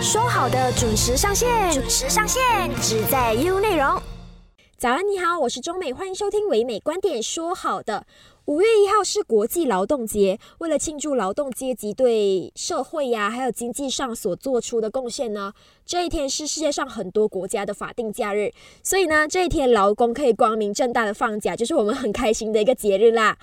说好的准时上线，准时上线，只在 U 内容。早安，你好，我是中美，欢迎收听唯美观点。说好的，五月一号是国际劳动节，为了庆祝劳动阶级对社会呀还有经济上所做出的贡献呢，这一天是世界上很多国家的法定假日，所以呢，这一天劳工可以光明正大的放假，就是我们很开心的一个节日啦。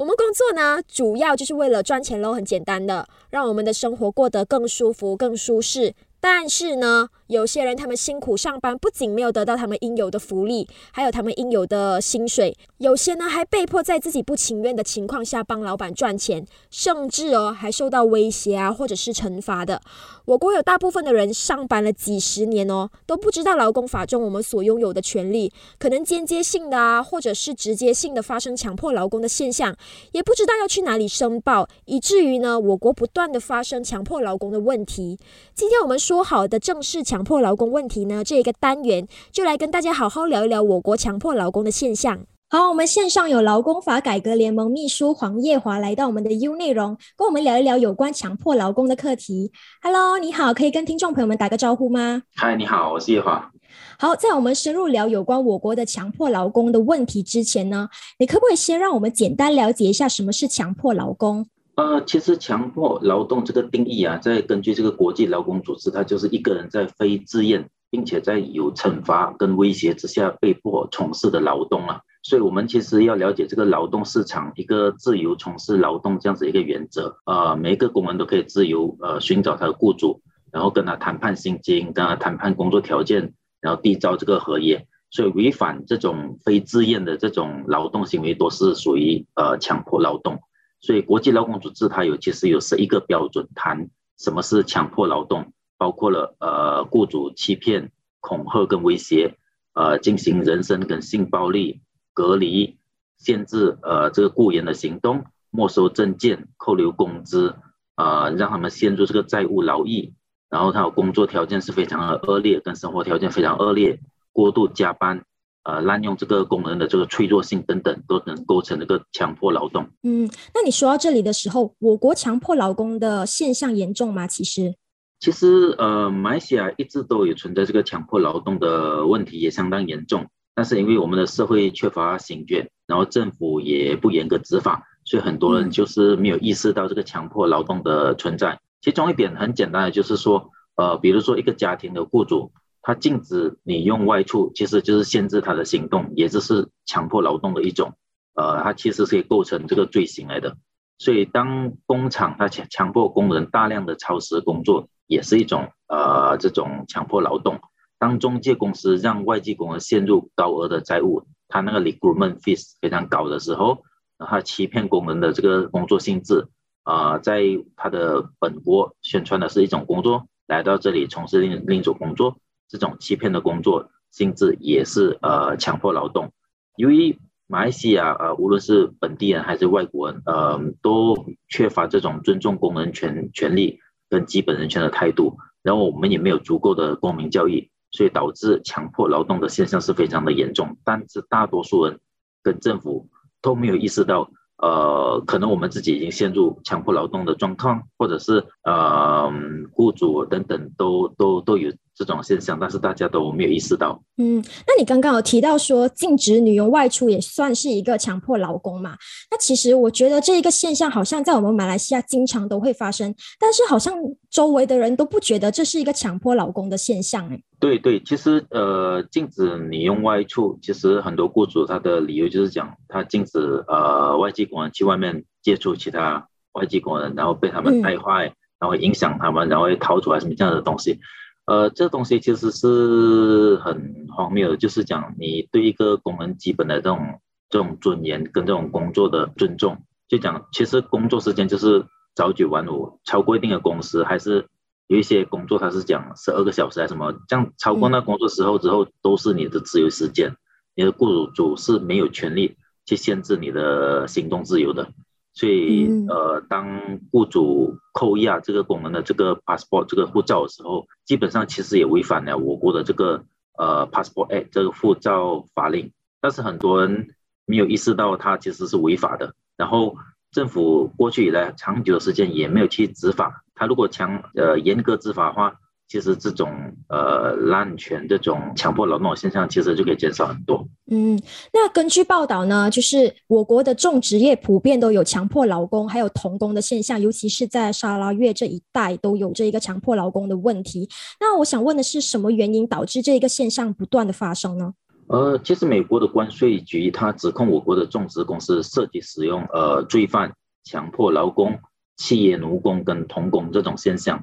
我们工作呢，主要就是为了赚钱喽，很简单的，让我们的生活过得更舒服、更舒适。但是呢，有些人他们辛苦上班，不仅没有得到他们应有的福利，还有他们应有的薪水，有些呢还被迫在自己不情愿的情况下帮老板赚钱，甚至哦还受到威胁啊，或者是惩罚的。我国有大部分的人上班了几十年哦，都不知道劳工法中我们所拥有的权利，可能间接性的啊，或者是直接性的发生强迫劳工的现象，也不知道要去哪里申报，以至于呢，我国不断的发生强迫劳工的问题。今天我们说好的正式强迫劳工问题呢，这一个单元就来跟大家好好聊一聊我国强迫劳工的现象。好，我们线上有劳工法改革联盟秘书黄叶华来到我们的 U 内容，跟我们聊一聊有关强迫劳工的课题。Hello，你好，可以跟听众朋友们打个招呼吗？嗨，你好，我是叶华。好，在我们深入聊有关我国的强迫劳工的问题之前呢，你可不可以先让我们简单了解一下什么是强迫劳工？呃，其实强迫劳动这个定义啊，在根据这个国际劳工组织，它就是一个人在非自愿，并且在有惩罚跟威胁之下被迫从事的劳动啊。所以，我们其实要了解这个劳动市场一个自由从事劳动这样子一个原则啊，每一个工人都可以自由呃寻找他的雇主，然后跟他谈判薪金，跟他谈判工作条件，然后缔造这个合约。所以，违反这种非自愿的这种劳动行为，都是属于呃强迫劳动。所以，国际劳工组织它有其实有十一个标准，谈什么是强迫劳动，包括了呃雇主欺骗、恐吓跟威胁，呃进行人身跟性暴力。隔离、限制呃这个雇员的行动、没收证件、扣留工资，呃让他们陷入这个债务劳役，然后他的工作条件是非常的恶劣，跟生活条件非常恶劣，过度加班，呃滥用这个工人的这个脆弱性等等，都能构成这个强迫劳动。嗯，那你说到这里的时候，我国强迫劳工的现象严重吗？其实，其实呃马来西亚一直都有存在这个强迫劳动的问题，也相当严重。但是因为我们的社会缺乏警觉，然后政府也不严格执法，所以很多人就是没有意识到这个强迫劳动的存在。其中一点很简单的就是说，呃，比如说一个家庭的雇主，他禁止你用外出，其实就是限制他的行动，也就是强迫劳动的一种。呃，它其实是构成这个罪行来的。所以当工厂他强强迫工人大量的超时工作，也是一种呃这种强迫劳动。当中介公司让外籍工人陷入高额的债务，他那个 recruitment fees 非常高的时候，他欺骗工人的这个工作性质，啊，在他的本国宣传的是一种工作，来到这里从事另另一种工作，这种欺骗的工作性质也是呃强迫劳动。由于马来西亚呃无论是本地人还是外国人，呃都缺乏这种尊重工人权权利跟基本人权的态度，然后我们也没有足够的公民教育。所以导致强迫劳动的现象是非常的严重，但是大多数人跟政府都没有意识到，呃，可能我们自己已经陷入强迫劳动的状况，或者是呃，雇主等等都都都有。这种现象，但是大家都没有意识到。嗯，那你刚刚有提到说禁止女佣外出也算是一个强迫劳工嘛？那其实我觉得这一个现象好像在我们马来西亚经常都会发生，但是好像周围的人都不觉得这是一个强迫劳工的现象。哎，对对，其实呃，禁止女佣外出，其实很多雇主他的理由就是讲他禁止呃外籍工人去外面接触其他外籍工人，然后被他们带坏，然后影响他们，然后会逃出来什么这样的东西。呃，这东西其实是很荒谬的，就是讲你对一个工人基本的这种这种尊严跟这种工作的尊重，就讲其实工作时间就是早九晚五，超过一定的工时，还是有一些工作它是讲十二个小时还是什么，这样超过那工作时候之后都是你的自由时间，你的雇主是没有权利去限制你的行动自由的。所以，呃，当雇主扣押这个工人的这个 passport 这个护照的时候，基本上其实也违反了我国的这个呃 passport act 这个护照法令。但是很多人没有意识到它其实是违法的。然后政府过去以来长久的时间也没有去执法。他如果强呃严格执法的话，其实这种呃滥权、这种强迫劳动的现象，其实就可以减少很多。嗯，那根据报道呢，就是我国的种植业普遍都有强迫劳工还有童工的现象，尤其是在沙拉越这一带都有这一个强迫劳工的问题。那我想问的是，什么原因导致这一个现象不断的发生呢？呃，其实美国的关税局它指控我国的种植公司涉及使用呃罪犯、强迫劳工、企业奴工跟童工这种现象。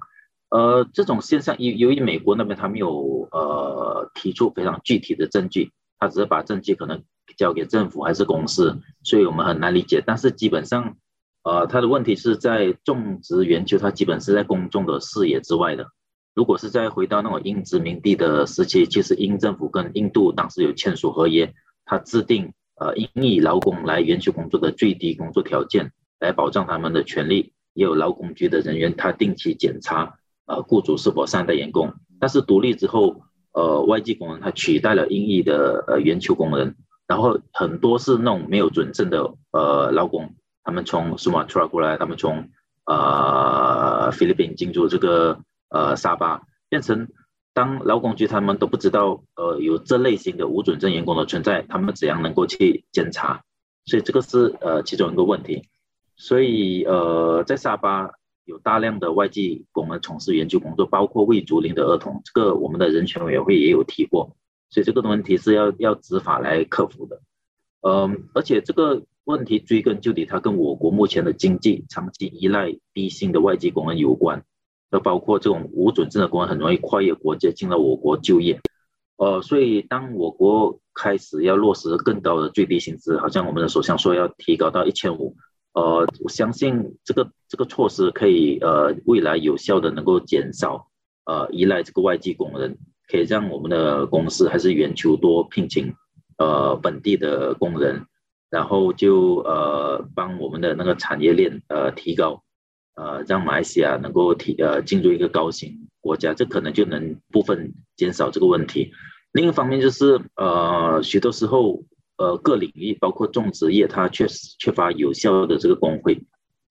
呃，这种现象由由于美国那边他没有呃提出非常具体的证据，他只是把证据可能交给政府还是公司，所以我们很难理解。但是基本上，呃，他的问题是在种植园区，它基本是在公众的视野之外的。如果是再回到那种英殖民地的时期，其实英政府跟印度当时有签署合约，他制定呃英裔劳工来园区工作的最低工作条件，来保障他们的权利。也有劳工局的人员，他定期检查。呃，雇主是否善待员工？但是独立之后，呃，外籍工人他取代了英裔的呃圆球工人，然后很多是那种没有准证的呃劳工，他们从 Sumatra 过来，他们从呃菲律宾进入这个呃沙巴，变成当劳工局他们都不知道呃有这类型的无准证员工的存在，他们怎样能够去检查？所以这个是呃其中一个问题。所以呃在沙巴。有大量的外籍工人从事研究工作，包括未足龄的儿童，这个我们的人权委员会也有提过，所以这个问题是要要执法来克服的。嗯，而且这个问题追根究底，它跟我国目前的经济长期依赖低薪的外籍工人有关，那包括这种无准证的工人很容易跨越国界进到我国就业。呃，所以当我国开始要落实更高的最低薪资，好像我们的首相说要提高到一千五。呃，我相信这个这个措施可以呃未来有效的能够减少呃依赖这个外籍工人，可以让我们的公司还是远求多聘请呃本地的工人，然后就呃帮我们的那个产业链呃提高，呃让马来西亚能够提呃进入一个高薪国家，这可能就能部分减少这个问题。另一方面就是呃许多时候。呃，各领域包括种植业，它确实缺乏有效的这个工会，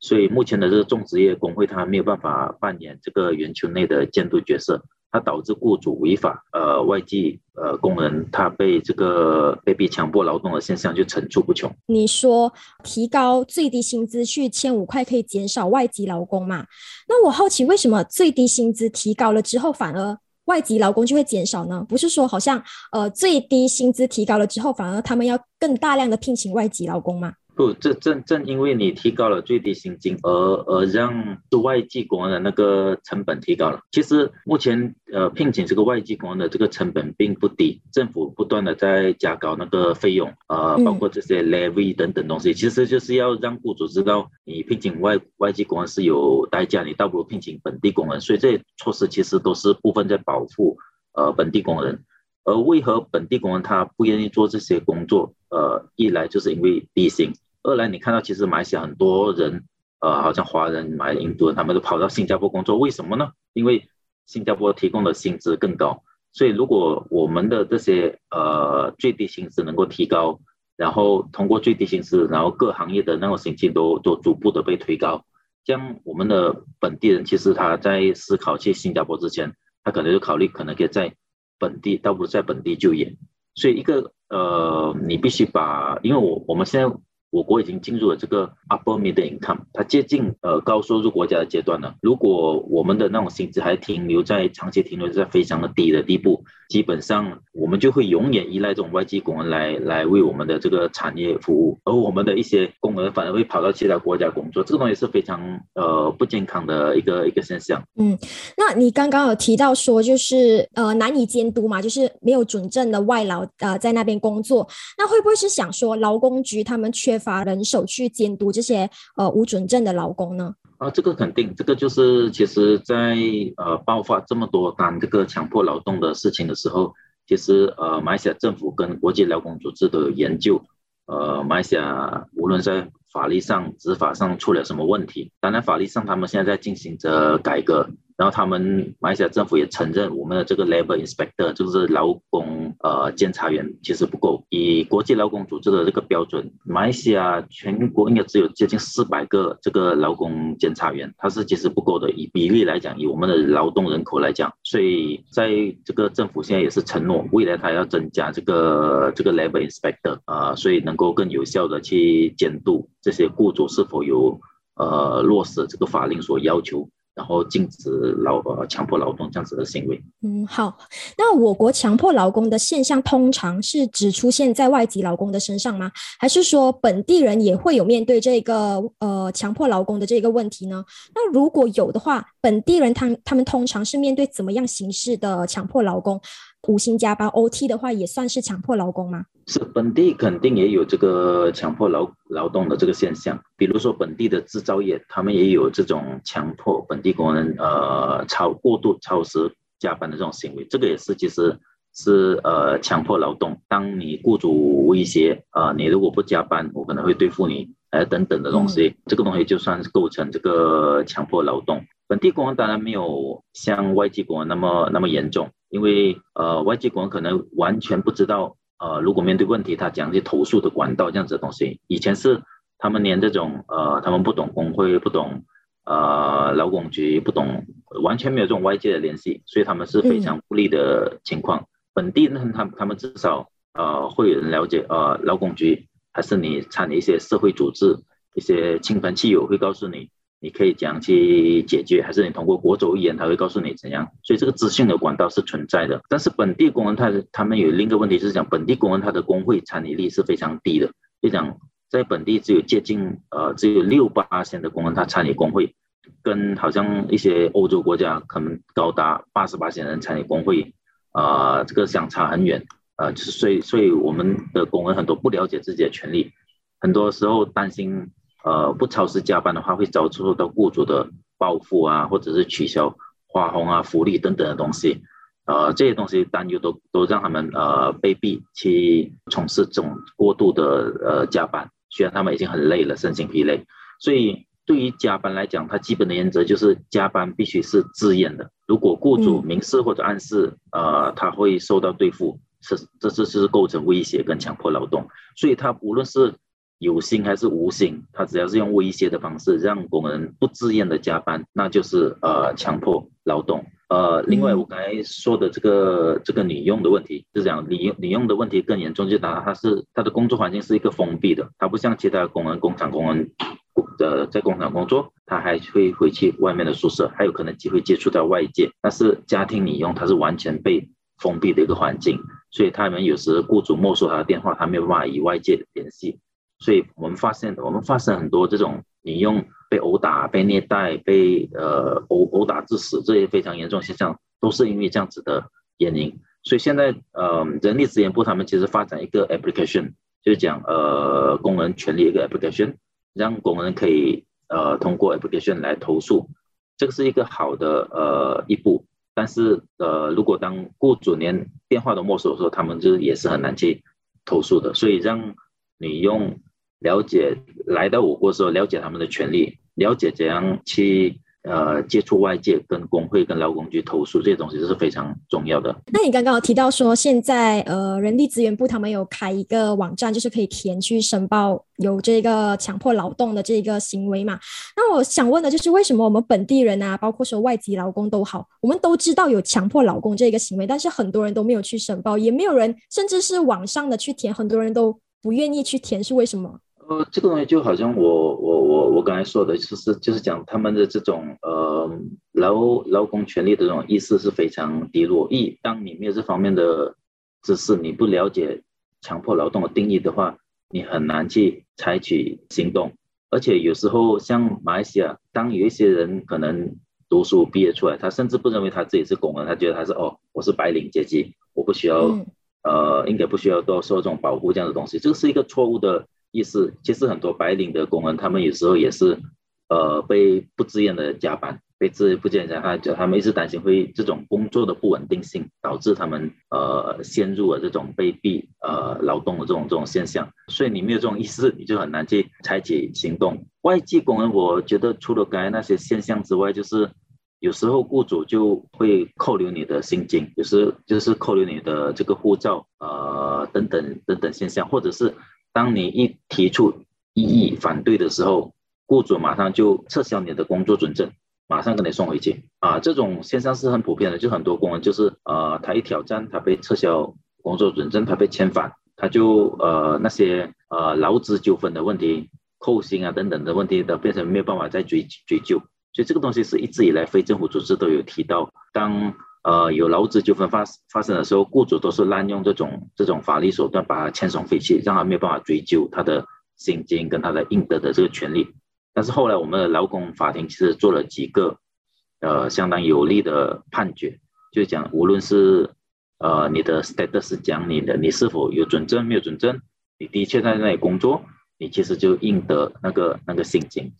所以目前的这个种植业工会它没有办法扮演这个园区内的监督角色，它导致雇主违法，呃，外籍呃工人他被这个被逼强迫劳动的现象就层出不穷。你说提高最低薪资去千五块可以减少外籍劳工嘛？那我好奇为什么最低薪资提高了之后反而？外籍劳工就会减少呢？不是说好像呃最低薪资提高了之后，反而他们要更大量的聘请外籍劳工吗？不，这正正因为你提高了最低薪金，而而让外籍工人的那个成本提高了。其实目前呃聘请这个外籍工人的这个成本并不低，政府不断的在加高那个费用，呃，包括这些 levy 等等东西，其实就是要让雇主知道你聘请外外籍工人是有代价，你倒不如聘请本地工人。所以这些措施其实都是部分在保护呃本地工人。而为何本地工人他不愿意做这些工作？呃，一来就是因为低薪。二来，你看到其实马来西亚很多人，呃，好像华人、马来印度人，他们都跑到新加坡工作，为什么呢？因为新加坡提供的薪资更高。所以，如果我们的这些呃最低薪资能够提高，然后通过最低薪资，然后各行业的那种薪金都都逐步的被推高，这样我们的本地人其实他在思考去新加坡之前，他可能就考虑可能可以在本地，倒不如在本地就业。所以，一个呃，你必须把，因为我我们现在。我国已经进入了这个 upper middle income，它接近呃高收入国家的阶段了。如果我们的那种薪资还停留在长期停留在非常的低的地步，基本上我们就会永远依赖这种外籍工人来来为我们的这个产业服务，而我们的一些工人反而会跑到其他国家工作，这个东西是非常呃不健康的一个一个现象。嗯，那你刚刚有提到说就是呃难以监督嘛，就是没有准证的外劳呃在那边工作，那会不会是想说劳工局他们缺？缺乏人手去监督这些呃无准证的劳工呢？啊，这个肯定，这个就是其实，在呃爆发这么多单这个强迫劳动的事情的时候，其实呃马来西亚政府跟国际劳工组织都有研究，呃马来西亚无论在法律上、执法上出了什么问题，当然法律上他们现在在进行着改革，然后他们马来西亚政府也承认我们的这个 labor inspector 就是劳工呃，监察员其实不够。以国际劳工组织的这个标准，马来西亚全国应该只有接近四百个这个劳工监察员，它是其实不够的。以比例来讲，以我们的劳动人口来讲，所以在这个政府现在也是承诺，未来它要增加这个这个 labor inspector 啊，所以能够更有效的去监督这些雇主是否有呃落实这个法令所要求。然后禁止劳呃强迫劳动这样子的行为。嗯，好。那我国强迫劳工的现象，通常是只出现在外籍劳工的身上吗？还是说本地人也会有面对这个呃强迫劳工的这个问题呢？那如果有的话，本地人他他们通常是面对怎么样形式的强迫劳工？无薪加班 OT 的话，也算是强迫劳工吗？是本地肯定也有这个强迫劳劳动的这个现象，比如说本地的制造业，他们也有这种强迫本地工人呃超过度超时加班的这种行为，这个也是其实是呃强迫劳动。当你雇主威胁呃你如果不加班，我可能会对付你，哎等等的东西，这个东西就算是构成这个强迫劳动。本地工人当然没有像外籍工人那么那么严重，因为呃外籍工人可能完全不知道。呃，如果面对问题，他讲去投诉的管道这样子的东西，以前是他们连这种呃，他们不懂工会，不懂呃劳工局，不懂完全没有这种外界的联系，所以他们是非常不利的情况。本地呢，他他们至少呃会有人了解呃劳工局，还是你参与一些社会组织，一些亲朋戚友会告诉你。你可以怎样去解决，还是你通过国走一言，他会告诉你怎样。所以这个资讯的管道是存在的。但是本地工人他他们有另一个问题，是讲本地工人他的工会参与率是非常低的。就讲在本地只有接近呃只有六八线的工人他参与工会，跟好像一些欧洲国家可能高达八十八线人参与工会，啊这个相差很远。呃，所以所以我们的工人很多不了解自己的权利，很多时候担心。呃，不超时加班的话，会遭受到雇主的报复啊，或者是取消花红啊、福利等等的东西。呃，这些东西担忧都都让他们呃被逼去从事这种过度的呃加班，虽然他们已经很累了，身心疲累。所以对于加班来讲，它基本的原则就是加班必须是自愿的。如果雇主明示或者暗示，呃，他会受到对付，是这这是构成威胁跟强迫劳动。所以他无论是有心还是无心，他只要是用威胁的方式让工人不自愿的加班，那就是呃强迫劳动。呃，另外我刚才说的这个这个女佣的问题，是讲女女佣的问题更严重，就他他是她的工作环境是一个封闭的，她不像其他工人工厂工人的在工厂工作，他还会回去外面的宿舍，还有可能机会接触到外界。但是家庭女佣她是完全被封闭的一个环境，所以他们有时雇主没收他的电话，他没有办法与外界联系。所以我们发现，我们发生很多这种你用被殴打、被虐待、被呃殴殴打致死这些非常严重现象，都是因为这样子的原因。所以现在呃，人力资源部他们其实发展一个 application，就是讲呃工人权利一个 application，让工人可以呃通过 application 来投诉，这个是一个好的呃一步。但是呃，如果当雇主连电话都没收的时候，他们就也是很难去投诉的。所以让你用。了解来到我国时候，了解他们的权利，了解怎样去呃接触外界，跟工会、跟劳工局投诉这些东西，这是非常重要的。那你刚刚有提到说，现在呃人力资源部他们有开一个网站，就是可以填去申报有这个强迫劳动的这个行为嘛？那我想问的就是，为什么我们本地人啊，包括说外籍劳工都好，我们都知道有强迫劳工这个行为，但是很多人都没有去申报，也没有人，甚至是网上的去填，很多人都不愿意去填，是为什么？呃，这个东西就好像我我我我刚才说的，就是就是讲他们的这种呃劳劳工权利的这种意识是非常低落。一，当你没有这方面的知识，你不了解强迫劳动的定义的话，你很难去采取行动。而且有时候像马来西亚，当有一些人可能读书毕业出来，他甚至不认为他自己是工人，他觉得他是哦，我是白领阶级，我不需要呃，应该不需要多受这种保护这样的东西，这个是一个错误的。意思其实很多白领的工人，他们有时候也是，呃，被不自愿的加班，被自不自愿加班，就他们一直担心会这种工作的不稳定性，导致他们呃陷入了这种被逼呃劳动的这种这种现象。所以你没有这种意识，你就很难去采取行动。外籍工人，我觉得除了刚才那些现象之外，就是。有时候雇主就会扣留你的薪金，有时就是扣留你的这个护照，呃，等等等等现象，或者是当你一提出异议反对的时候，雇主马上就撤销你的工作准证，马上给你送回去啊。这种现象是很普遍的，就很多工人就是呃，他一挑战，他被撤销工作准证，他被遣返，他就呃那些呃劳资纠纷的问题。扣薪啊等等的问题都变成没有办法再追追究，所以这个东西是一直以来非政府组织都有提到，当呃有劳资纠纷发发生的时候，雇主都是滥用这种这种法律手段把他遣送回去，让他没有办法追究他的薪金跟他的应得的这个权利。但是后来我们的劳工法庭其实做了几个呃相当有利的判决，就讲无论是呃你的 status 讲你的你是否有准证没有准证，你的确在那里工作。你其实就应得那个那个薪金，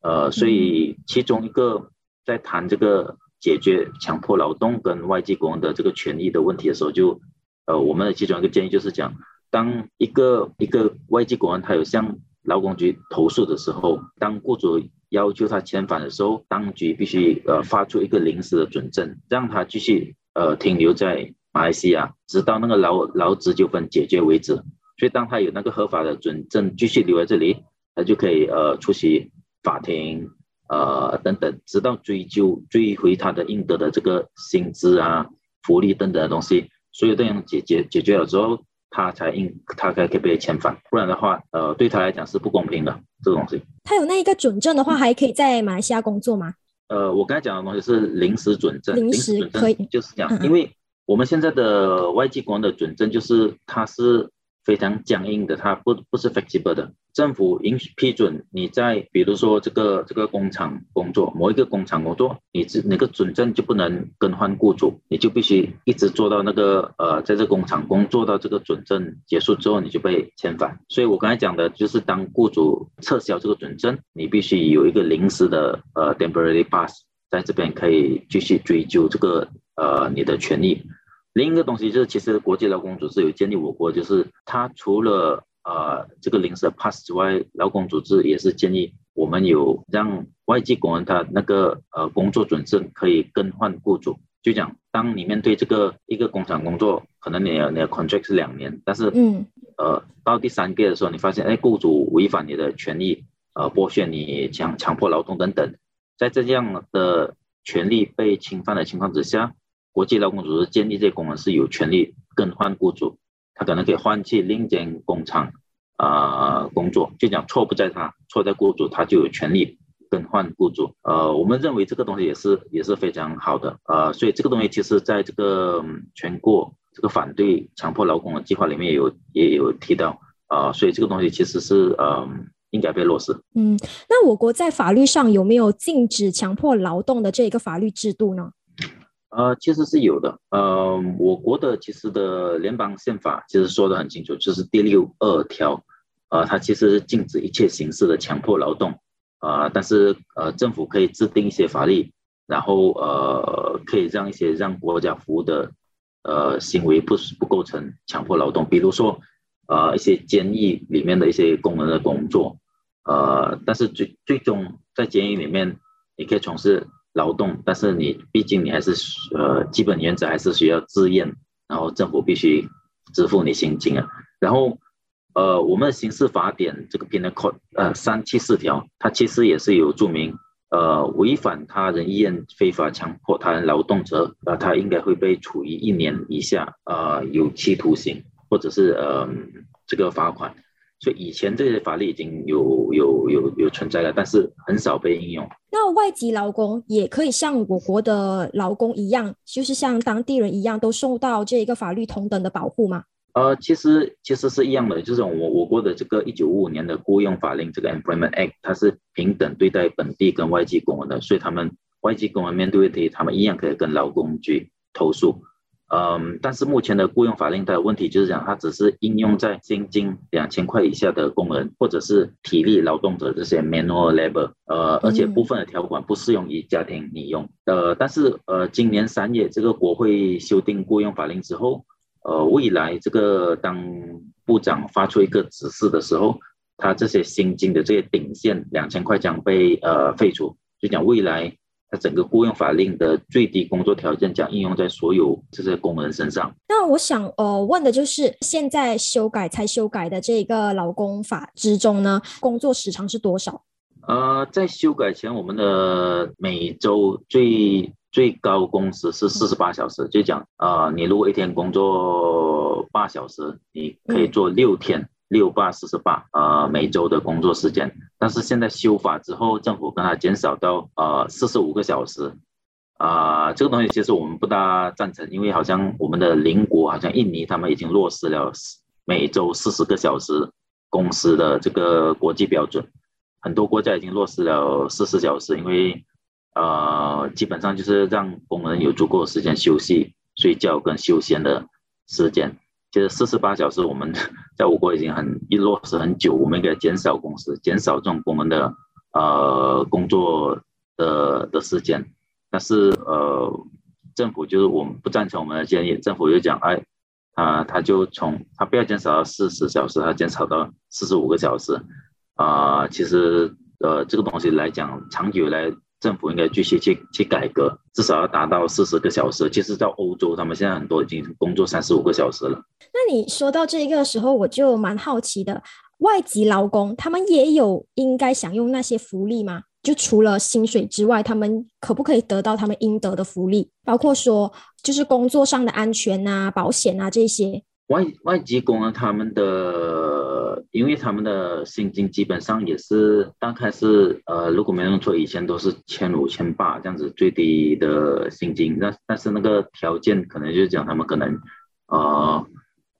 呃，所以其中一个在谈这个解决强迫劳动跟外籍工人的这个权益的问题的时候，就呃，我们的其中一个建议就是讲，当一个一个外籍工人他有向劳工局投诉的时候，当雇主要求他遣返的时候，当局必须呃发出一个临时的准证，让他继续呃停留在马来西亚，直到那个劳劳资纠纷解决为止。所以，当他有那个合法的准证继续留在这里，他就可以呃出席法庭，呃等等，直到追究追回他的应得的这个薪资啊、福利等等的东西，所有这样解决解决了之后，他才应他才可以被遣返，不然的话，呃对他来讲是不公平的这个东西。他有那一个准证的话，还可以在马来西亚工作吗？呃，我刚才讲的东西是临时准证，临时可以，就是这样，因为我们现在的外籍工的准证就是他是。非常僵硬的，它不不是 flexible 的。政府允许批准你在，比如说这个这个工厂工作，某一个工厂工作，你这那个准证就不能更换雇主，你就必须一直做到那个呃，在这工厂工作到这个准证结束之后，你就被遣返。所以我刚才讲的就是，当雇主撤销这个准证，你必须有一个临时的呃 temporary pass，在这边可以继续追究这个呃你的权利。另一个东西就是，其实国际劳工组织有建立我国，就是它除了呃这个临时 pass 之外，劳工组织也是建议我们有让外籍工人他那个呃工作准证可以更换雇主。就讲，当你面对这个一个工厂工作，可能你你的 contract 是两年，但是嗯呃到第三个月的时候，你发现哎雇主违反你的权利，呃剥削你强强迫劳动等等，在这样的权利被侵犯的情况之下。国际劳工组织建立这些工人是有权利更换雇主，他可能可以换去另一间工厂啊工作，就讲错不在他，错在雇主，他就有权利更换雇主。呃，我们认为这个东西也是也是非常好的，呃，所以这个东西其实在这个全国这个反对强迫劳工的计划里面也有也有提到啊，所以这个东西其实是呃应该被落实。嗯，那我国在法律上有没有禁止强迫劳动的这个法律制度呢？呃，其实是有的。呃，我国的其实的联邦宪法其实说的很清楚，就是第六二条，呃，它其实是禁止一切形式的强迫劳动。啊，但是呃，政府可以制定一些法律，然后呃，可以让一些让国家服务的呃行为不不构成强迫劳动。比如说，呃，一些监狱里面的一些工人的工作，呃，但是最最终在监狱里面，你可以从事。劳动，但是你毕竟你还是呃，基本原则还是需要自愿，然后政府必须支付你薪金啊。然后呃，我们的刑事法典这个 Penal Code 呃三七四条，它其实也是有注明，呃，违反他人意愿非法强迫他人劳动者，呃，他应该会被处于一年以下呃有期徒刑，或者是呃这个罚款。所以以前这些法律已经有有有有存在了，但是很少被应用。那外籍劳工也可以像我国的劳工一样，就是像当地人一样，都受到这一个法律同等的保护吗？呃，其实其实是一样的，就是我我国的这个一九五五年的雇佣法令，这个 Employment Act，它是平等对待本地跟外籍工人的，所以他们外籍工人面对问题，他们一样可以跟劳工局投诉。嗯，但是目前的雇佣法令的问题就是讲，它只是应用在薪金两千块以下的工人，或者是体力劳动者这些 manual labor，呃，而且部分的条款不适用于家庭女佣。呃，但是呃，今年三月这个国会修订雇佣法令之后，呃，未来这个当部长发出一个指示的时候，他这些薪金的这些顶线两千块将被呃废除，就讲未来。它整个雇佣法令的最低工作条件将应用在所有这些工人身上。那我想呃问的就是，现在修改才修改的这个劳工法之中呢，工作时长是多少？呃，在修改前，我们的每周最最高工时是四十八小时，就讲啊，你如果一天工作八小时，你可以做六天。六八四十八，呃，每周的工作时间，但是现在修法之后，政府跟它减少到呃四十五个小时，啊，这个东西其实我们不大赞成，因为好像我们的邻国，好像印尼，他们已经落实了每周四十个小时工时的这个国际标准，很多国家已经落实了四十小时，因为呃，基本上就是让工人有足够的时间休息、睡觉跟休闲的时间。其实四十八小时，我们 在我国已经很一落实很久，我们应该减少工时，减少这种工人的呃工作的的时间。但是呃，政府就是我们不赞成我们的建议，政府就讲，哎，啊，他就从他不要减少到四十小时，他减少到四十五个小时。啊，其实呃这个东西来讲，长久来。政府应该继续去去改革，至少要达到四十个小时。其实，在欧洲，他们现在很多已经工作三十五个小时了。那你说到这个时候，我就蛮好奇的，外籍劳工他们也有应该享用那些福利吗？就除了薪水之外，他们可不可以得到他们应得的福利？包括说，就是工作上的安全啊、保险啊这些。外外籍工人，他们的，因为他们的薪金基本上也是大概是，呃，如果没弄错，以前都是千五千八这样子最低的薪金，那但是那个条件可能就是讲他们可能，呃，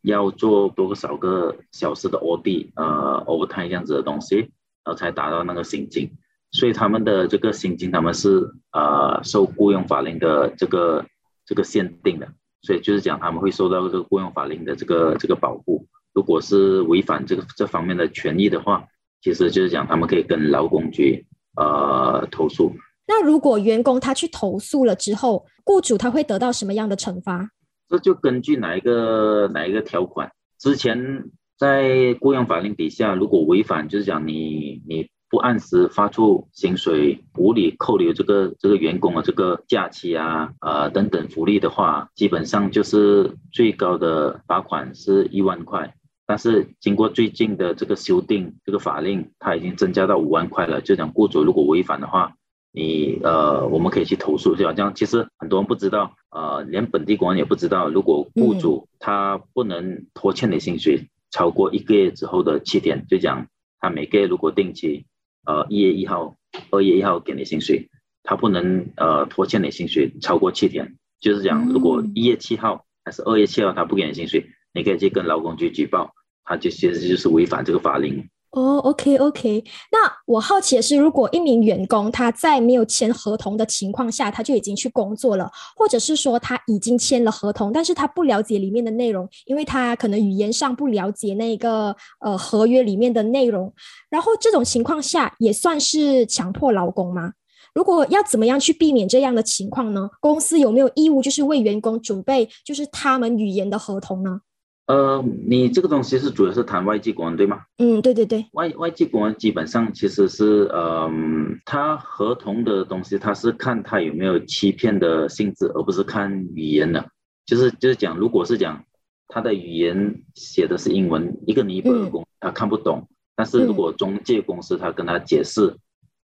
要做多少个小时的 OD，呃，overtime 这样子的东西，然后才达到那个薪金，所以他们的这个薪金他们是呃受雇佣法令的这个这个限定的。所以就是讲他们会受到这个雇佣法令的这个这个保护，如果是违反这个这方面的权益的话，其实就是讲他们可以跟劳工局呃投诉。那如果员工他去投诉了之后，雇主他会得到什么样的惩罚？这就根据哪一个哪一个条款，之前在雇佣法令底下，如果违反，就是讲你你。不按时发出薪水，无理扣留这个这个员工的这个假期啊，呃等等福利的话，基本上就是最高的罚款是一万块。但是经过最近的这个修订，这个法令它已经增加到五万块了。就讲雇主如果违反的话，你呃我们可以去投诉。就好像其实很多人不知道，呃连本地工人也不知道，如果雇主他不能拖欠你薪水超过一个月之后的七天，就讲他每个月如果定期。呃，一月一号、二月一号给你薪水，他不能呃拖欠你薪水超过七天。就是讲，如果一月七号还是二月七号他不给你薪水，你可以去跟劳工局举报，他就其实就是违反这个法令。哦，OK，OK。那我好奇的是，如果一名员工他在没有签合同的情况下，他就已经去工作了，或者是说他已经签了合同，但是他不了解里面的内容，因为他可能语言上不了解那个呃合约里面的内容，然后这种情况下也算是强迫劳工吗？如果要怎么样去避免这样的情况呢？公司有没有义务就是为员工准备就是他们语言的合同呢？呃，你这个东西是主要是谈外籍工人对吗？嗯，对对对，外外籍工人基本上其实是，呃，他合同的东西他是看他有没有欺骗的性质，而不是看语言的。就是就是讲，如果是讲他的语言写的是英文，一个尼泊尔工他看不懂，但是如果中介公司他跟他解释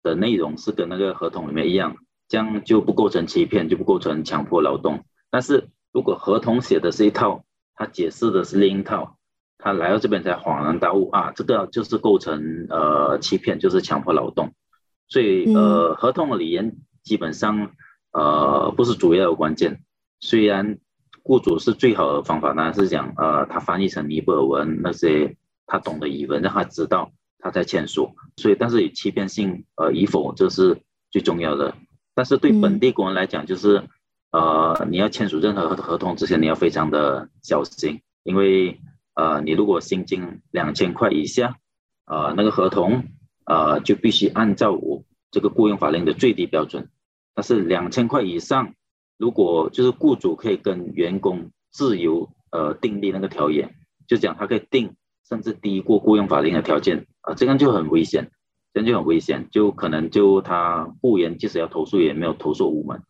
的内容是跟那个合同里面一样，这样就不构成欺骗，就不构成强迫劳动。但是如果合同写的是一套，他解释的是另一套，他来到这边才恍然大悟啊，这个就是构成呃欺骗，就是强迫劳动。所以呃，合同的理念基本上呃不是主要的关键。虽然雇主是最好的方法，当然是讲呃他翻译成尼泊尔文那些他懂的语文，让他知道他在签署。所以但是有欺骗性呃与否，这是最重要的。但是对本地工人来讲，就是。呃，你要签署任何合同之前，你要非常的小心，因为呃，你如果薪金两千块以下，呃，那个合同呃就必须按照我这个雇佣法令的最低标准。但是两千块以上，如果就是雇主可以跟员工自由呃订立那个条约，就讲他可以定甚至低过雇佣法令的条件啊，这样就很危险。这样就很危险，就可能就他雇员即使要投诉也没有投诉无门。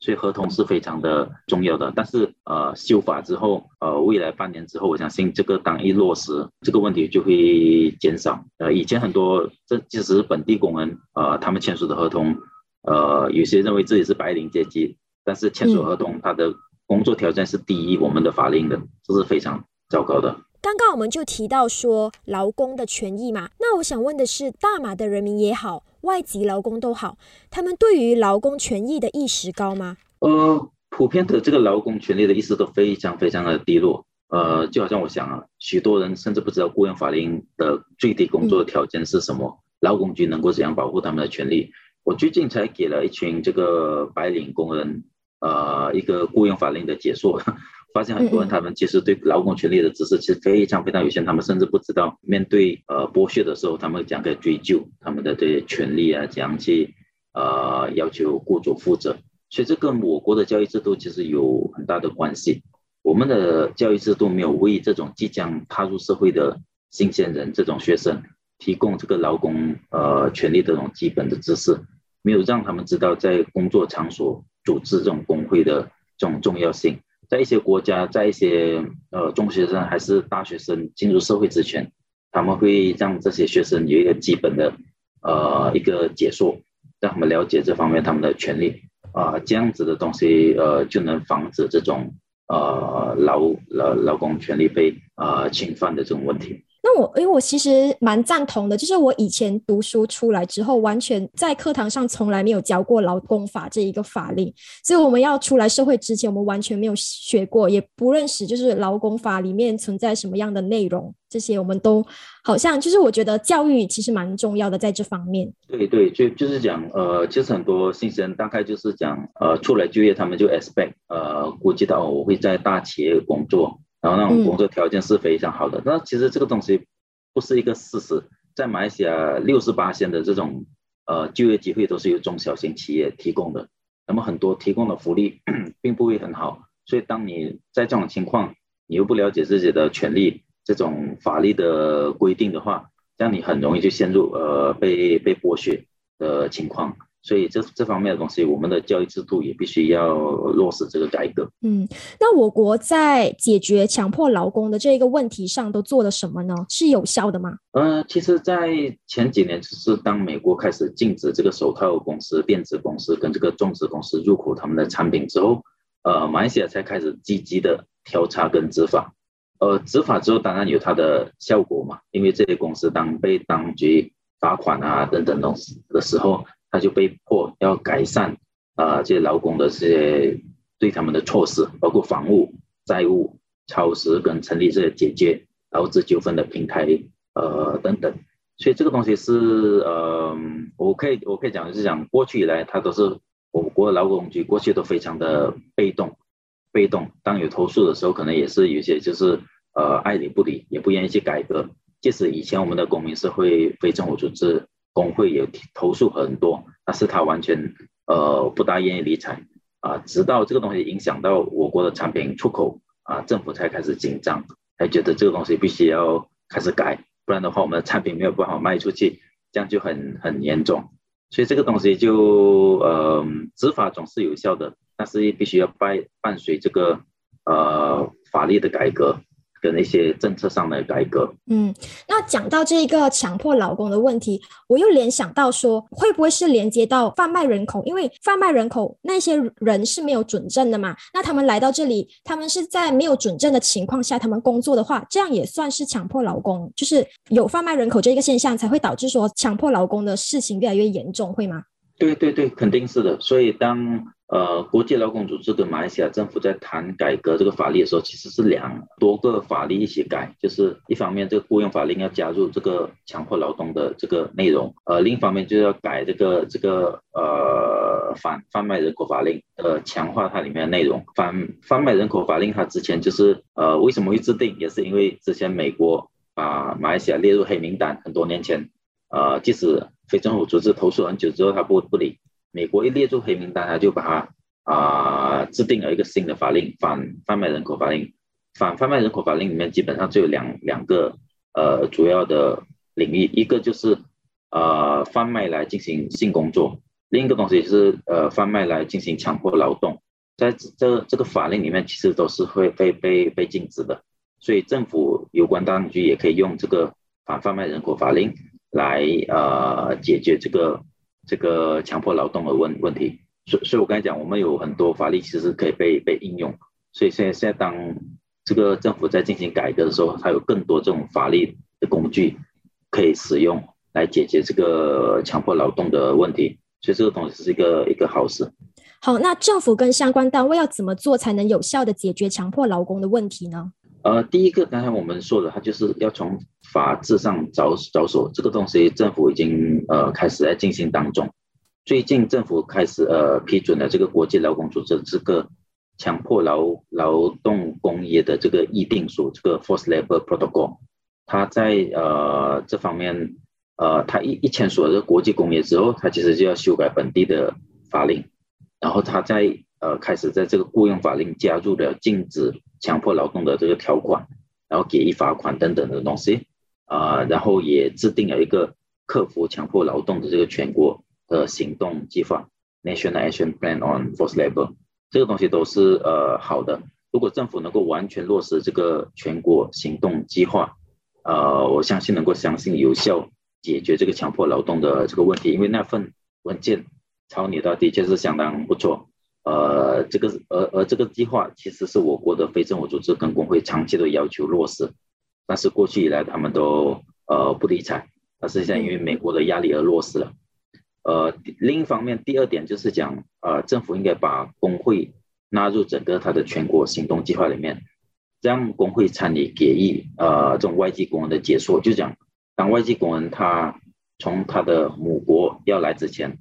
所以合同是非常的重要的，但是呃修法之后，呃未来半年之后，我相信这个当一落实，这个问题就会减少。呃以前很多这即使是本地工人，呃他们签署的合同，呃有些认为自己是白领阶级，但是签署合同他的工作条件是低于我们的法令的，这是非常糟糕的。刚刚我们就提到说劳工的权益嘛，那我想问的是，大马的人民也好，外籍劳工都好，他们对于劳工权益的意识高吗？呃，普遍的这个劳工权利的意识都非常非常的低落。呃，就好像我想啊，许多人甚至不知道雇佣法令的最低工作条件是什么，劳工局能够怎样保护他们的权利。我最近才给了一群这个白领工人，呃，一个雇佣法令的解说。发现很多人，他们其实对劳工权利的知识其实非常非常有限，他们甚至不知道面对呃剥削的时候，他们怎样可以追究他们的这些权利啊，怎样去呃要求雇主负责。所以这跟我国的教育制度其实有很大的关系。我们的教育制度没有为这种即将踏入社会的新鲜人、这种学生提供这个劳工呃权利这种基本的知识，没有让他们知道在工作场所组织这种工会的这种重要性。在一些国家，在一些呃中学生还是大学生进入社会之前，他们会让这些学生有一个基本的呃一个解说，让他们了解这方面他们的权利啊，这样子的东西呃就能防止这种呃劳劳劳工权利被呃侵犯的这种问题。那我，因为我其实蛮赞同的，就是我以前读书出来之后，完全在课堂上从来没有教过劳工法这一个法令，所以我们要出来社会之前，我们完全没有学过，也不认识，就是劳工法里面存在什么样的内容，这些我们都好像，就是我觉得教育其实蛮重要的在这方面。对对，就就是讲，呃，其实很多新生大概就是讲，呃，出来就业，他们就 expect，呃，估计到我会在大企业工作。然后那种工作条件是非常好的，那其实这个东西不是一个事实，在马来西亚六十八线的这种呃就业机会都是由中小型企业提供的，那么很多提供的福利并不会很好，所以当你在这种情况，你又不了解自己的权利，这种法律的规定的话，这样你很容易就陷入呃被被剥削的情况。所以这这方面的东西，我们的教育制度也必须要落实这个改革。嗯，那我国在解决强迫劳工的这个问题上都做了什么呢？是有效的吗？呃，其实，在前几年，就是当美国开始禁止这个手套公司、电子公司跟这个种植公司入口他们的产品之后，呃，马来西亚才开始积极的调查跟执法。呃，执法之后当然有它的效果嘛，因为这些公司当被当局罚款啊等等东西的时候。他就被迫要改善啊这些劳工的这些对他们的措施，包括房屋、债务、超时跟成立这些解决劳资纠纷的平台，呃等等。所以这个东西是呃，我可以我可以讲的是讲，过去以来他都是我国劳工局过去都非常的被动，被动。当有投诉的时候，可能也是有些就是呃爱理不理，也不愿意去改革。即使以前我们的公民社会非政府组织。工会有投诉很多，但是他完全呃不大愿意理睬啊，直到这个东西影响到我国的产品出口啊，政府才开始紧张，才觉得这个东西必须要开始改，不然的话我们的产品没有办法卖出去，这样就很很严重。所以这个东西就呃执法总是有效的，但是必须要伴伴随这个呃法律的改革。跟那些政策上的改革，嗯，那讲到这一个强迫劳工的问题，我又联想到说，会不会是连接到贩卖人口？因为贩卖人口那些人是没有准证的嘛，那他们来到这里，他们是在没有准证的情况下，他们工作的话，这样也算是强迫劳工，就是有贩卖人口这一个现象，才会导致说强迫劳工的事情越来越严重，会吗？对对对，肯定是的。所以当呃，国际劳工组织跟马来西亚政府在谈改革这个法律的时候，其实是两多个法律一起改，就是一方面这个雇佣法令要加入这个强迫劳动的这个内容，呃，另一方面就要改这个这个呃反贩卖人口法令，呃，强化它里面的内容。反贩卖人口法令它之前就是呃为什么会制定，也是因为之前美国把马来西亚列入黑名单，很多年前，呃，即使非政府组织投诉很久之后，他不不理。美国一列入黑名单，他就把它啊制定了一个新的法令，反贩卖人口法令。反贩卖人口法令里面基本上就有两两个呃主要的领域，一个就是呃贩卖来进行性工作，另一个东西是呃贩卖来进行强迫劳动，在这这个法令里面其实都是会被被被禁止的，所以政府有关当局也可以用这个反贩卖人口法令来呃解决这个这个强迫劳动的问问题。所所以，我刚才讲，我们有很多法律其实可以被被应用。所以现在现在当这个政府在进行改革的时候，它有更多这种法律的工具可以使用来解决这个强迫劳动的问题。所以这个东西是一个一个好事。好，那政府跟相关单位要怎么做才能有效的解决强迫劳工的问题呢？呃，第一个刚才我们说的，它就是要从法制上着着手。这个东西政府已经呃开始在进行当中。最近政府开始呃批准了这个国际劳工组织这个强迫劳劳动工业的这个议定书，这个 Force Labor Protocol，它在呃这方面呃它一一签署了这个国际公约之后，它其实就要修改本地的法令，然后它在呃开始在这个雇佣法令加入了禁止强迫劳动的这个条款，然后给予罚款等等的东西啊，然后也制定了一个克服强迫劳动的这个全国。的行动计划 （National Action Plan on Forced Labor） 这个东西都是呃好的。如果政府能够完全落实这个全国行动计划，呃，我相信能够相信有效解决这个强迫劳动的这个问题。因为那份文件抄拟的的确是相当不错。呃，这个而而这个计划其实是我国的非政府组织跟工会长期的要求落实，但是过去以来他们都呃不理睬，但是现在因为美国的压力而落实了。呃，另一方面，第二点就是讲，呃，政府应该把工会纳入整个它的全国行动计划里面，让工会参与给予呃这种外籍工人的解说。就讲，当外籍工人他从他的母国要来之前，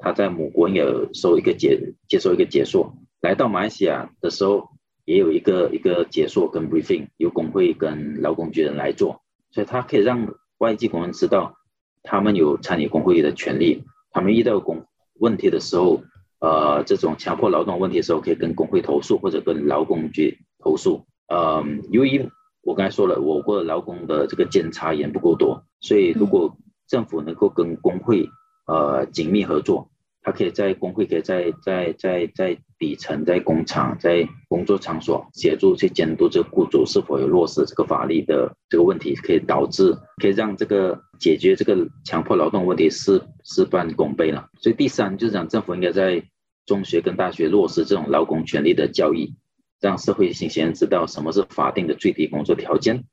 他在母国也受一个解接受一个解说，来到马来西亚的时候也有一个一个解说跟 briefing，由工会跟劳工局人来做，所以他可以让外籍工人知道他们有参与工会的权利。他们遇到工问题的时候，呃，这种强迫劳动问题的时候，可以跟工会投诉或者跟劳工局投诉。呃，由于我刚才说了，我国的劳工的这个检查员不够多，所以如果政府能够跟工会呃紧密合作。他可以在工会，可以在在在在底层，在工厂，在工作场所协助去监督这个雇主是否有落实这个法律的这个问题，可以导致可以让这个解决这个强迫劳动问题事事半功倍了。所以第三就是讲政府应该在中学跟大学落实这种劳工权利的教育，让社会新鲜人知道什么是法定的最低工作条件，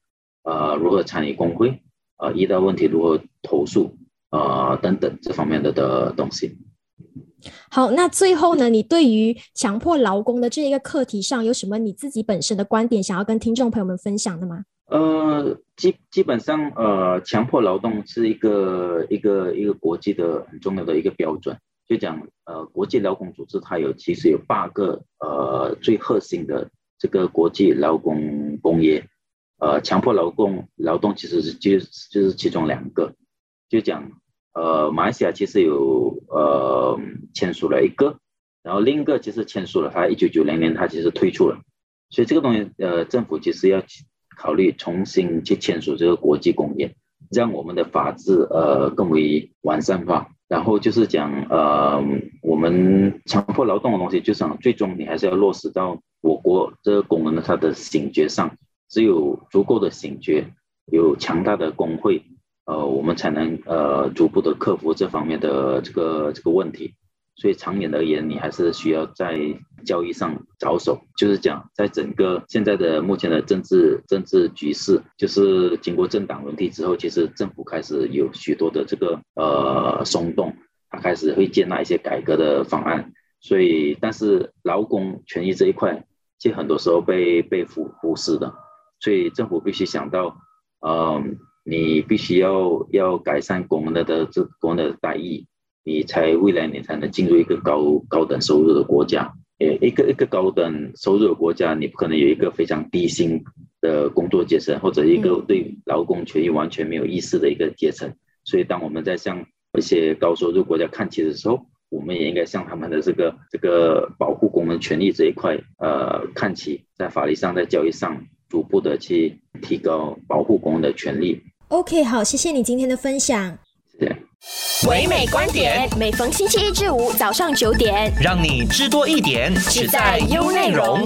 呃，如何参与工会，呃，遇到问题如何投诉，呃，等等这方面的的东西。好，那最后呢？你对于强迫劳工的这一个课题上，有什么你自己本身的观点想要跟听众朋友们分享的吗？呃，基基本上，呃，强迫劳动是一个一个一个国际的很重要的一个标准。就讲，呃，国际劳工组织它有其实有八个呃最核心的这个国际劳工公约，呃，强迫劳工劳动其实是就就是其中两个，就讲。呃，马来西亚其实有呃签署了一个，然后另一个其实签署了，他一九九零年他其实退出了，所以这个东西呃政府其实要考虑重新去签署这个国际公约，让我们的法制呃更为完善化。然后就是讲呃我们强迫劳动的东西，就是最终你还是要落实到我国这个工人的他的醒觉上，只有足够的醒觉，有强大的工会。呃，我们才能呃逐步的克服这方面的这个这个问题，所以长远而言，你还是需要在交易上着手，就是讲在整个现在的目前的政治政治局势，就是经过政党轮替之后，其实政府开始有许多的这个呃松动，他开始会接纳一些改革的方案，所以但是劳工权益这一块，其实很多时候被被忽忽视的，所以政府必须想到，嗯。你必须要要改善工人的的这工人的待遇，你才未来你才能进入一个高高等收入的国家。诶，一个一个高等收入的国家，你不可能有一个非常低薪的工作阶层，或者一个对劳工权益完全没有意识的一个阶层。所以，当我们在向一些高收入国家看齐的时候，我们也应该向他们的这个这个保护工人权益这一块，呃，看齐，在法律上，在教育上，逐步的去提高保护工人的权利。OK，好，谢谢你今天的分享。谢谢。唯美观点，每逢星期一至五早上九点，让你知多一点，只在优内容。